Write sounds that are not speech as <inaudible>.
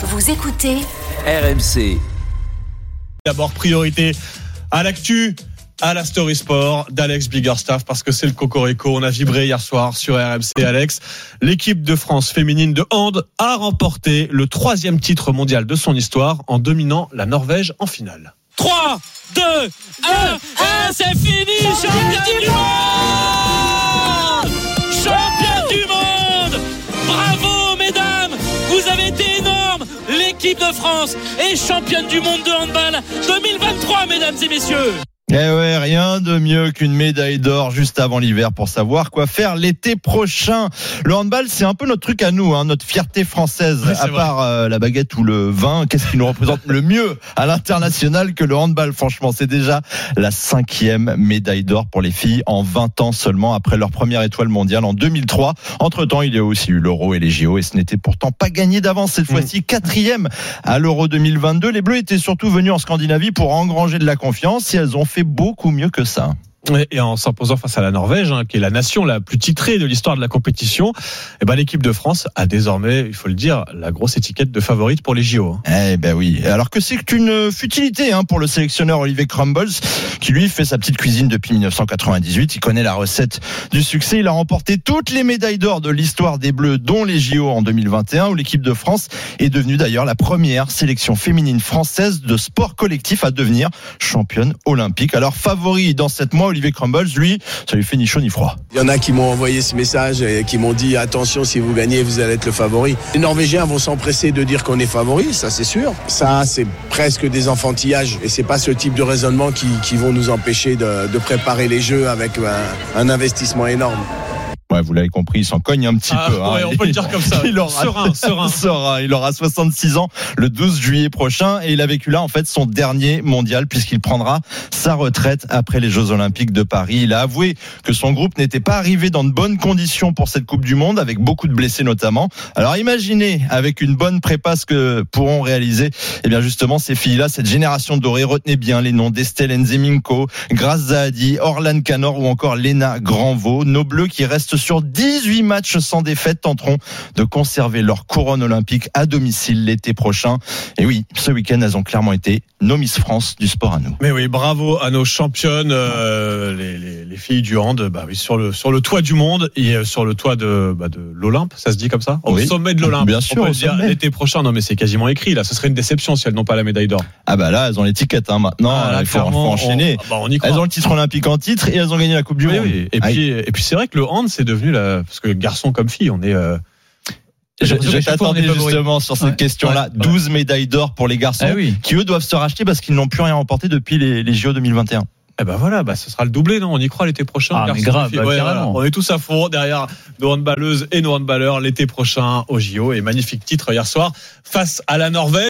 Vous écoutez RMC. D'abord, priorité à l'actu, à la Story Sport d'Alex Biggerstaff parce que c'est le Cocorico. On a vibré hier soir sur RMC, Alex. L'équipe de France féminine de hand a remporté le troisième titre mondial de son histoire en dominant la Norvège en finale. 3, 2, 1, 1, c'est fini, champion du monde L'équipe de France est championne du monde de handball 2023, mesdames et messieurs Eh ouais, rien de mieux qu'une médaille d'or juste avant l'hiver pour savoir quoi faire l'été prochain. Le handball, c'est un peu notre truc à nous, hein, notre fierté française. Oui, à vrai. part euh, la baguette ou le vin, qu'est-ce qui nous représente le mieux à l'international que le handball Franchement, c'est déjà la cinquième médaille d'or pour les filles en 20 ans seulement après leur première étoile mondiale en 2003. Entre-temps, il y a aussi eu l'Euro et les JO et ce n'était pourtant pas gagné d'avance cette fois-ci. Quatrième à l'Euro 2022. Les Bleus étaient surtout venus en Scandinavie pour engranger de la confiance et elles ont fait beaucoup mieux que ça. Et en s'imposant face à la Norvège, hein, qui est la nation la plus titrée de l'histoire de la compétition, eh ben, l'équipe de France a désormais, il faut le dire, la grosse étiquette de favorite pour les JO. hein. Eh ben oui. Alors que c'est une futilité hein, pour le sélectionneur Olivier Crumbles, qui lui fait sa petite cuisine depuis 1998. Il connaît la recette du succès. Il a remporté toutes les médailles d'or de l'histoire des Bleus, dont les JO en 2021, où l'équipe de France est devenue d'ailleurs la première sélection féminine française de sport collectif à devenir championne olympique. Alors favori dans cette mois, Crumbles, lui, ça lui fait ni chaud ni froid. Il y en a qui m'ont envoyé ce message et qui m'ont dit attention si vous gagnez vous allez être le favori. Les Norvégiens vont s'empresser de dire qu'on est favori, ça c'est sûr. Ça c'est presque des enfantillages et c'est pas ce type de raisonnement qui, qui vont nous empêcher de, préparer les jeux avec un investissement énorme. Ouais, vous l'avez compris, il s'en cogne un petit Ah, peu. hein. ouais, on peut le dire comme ça. <laughs> Il aura, Serein, <laughs> serein. serein. Il aura 66 ans le 12 juillet prochain et il a vécu là en fait son dernier mondial puisqu'il prendra sa retraite après les Jeux Olympiques de Paris. Il a avoué que son groupe n'était pas arrivé dans de bonnes conditions pour cette Coupe du Monde avec beaucoup de blessés notamment. Alors imaginez avec une bonne prépa ce que pourront réaliser eh bien justement ces filles-là, cette génération dorée. Retenez bien les noms d'Estelle Nzeminko, Grace Zahadi, Orlan Canor ou encore Léna Granvaux. Nos bleus qui restent sur 18 matchs sans défaite tenteront de conserver leur couronne olympique à domicile l'été prochain. Et oui, ce week-end, elles ont clairement été nos Miss France du sport à nous. Mais oui, bravo à nos championnes, euh, les, les- les filles du hand, bah oui, sur le sur le toit du monde et euh, sur le toit de bah, de l'Olympe, ça se dit comme ça, au Oui. sommet de l'Olympe. Bien On sûr, peut au le dire l'été prochain. Non, mais c'est quasiment écrit là. Ce serait une déception si elles n'ont pas la médaille d'or. Ah bah là, elles ont l'étiquette hein, maintenant. Ah, là, il faut, enchaîner. On, bah, on y. Elles ont le titre olympique en titre et elles ont gagné la Coupe du Oui, Monde. oui. Et puis et puis c'est vrai que le hand c'est devenu la parce que garçon comme fille, on est euh, Je, t'attendais justement sur cette Ouais. question-là. Ouais. 12 médailles d'or pour les garçons oui. qui eux doivent se racheter parce qu'ils n'ont plus rien remporté depuis les, les JO 2021. Eh ben voilà, bah ce sera le doublé, non? On y croit l'été prochain. Ah, mais grave, bah, Ouais, carrément. voilà. On est tous à fond derrière nos handballeuses et nos handballeurs l'été prochain au JO et magnifique titre hier soir face à la Norvège.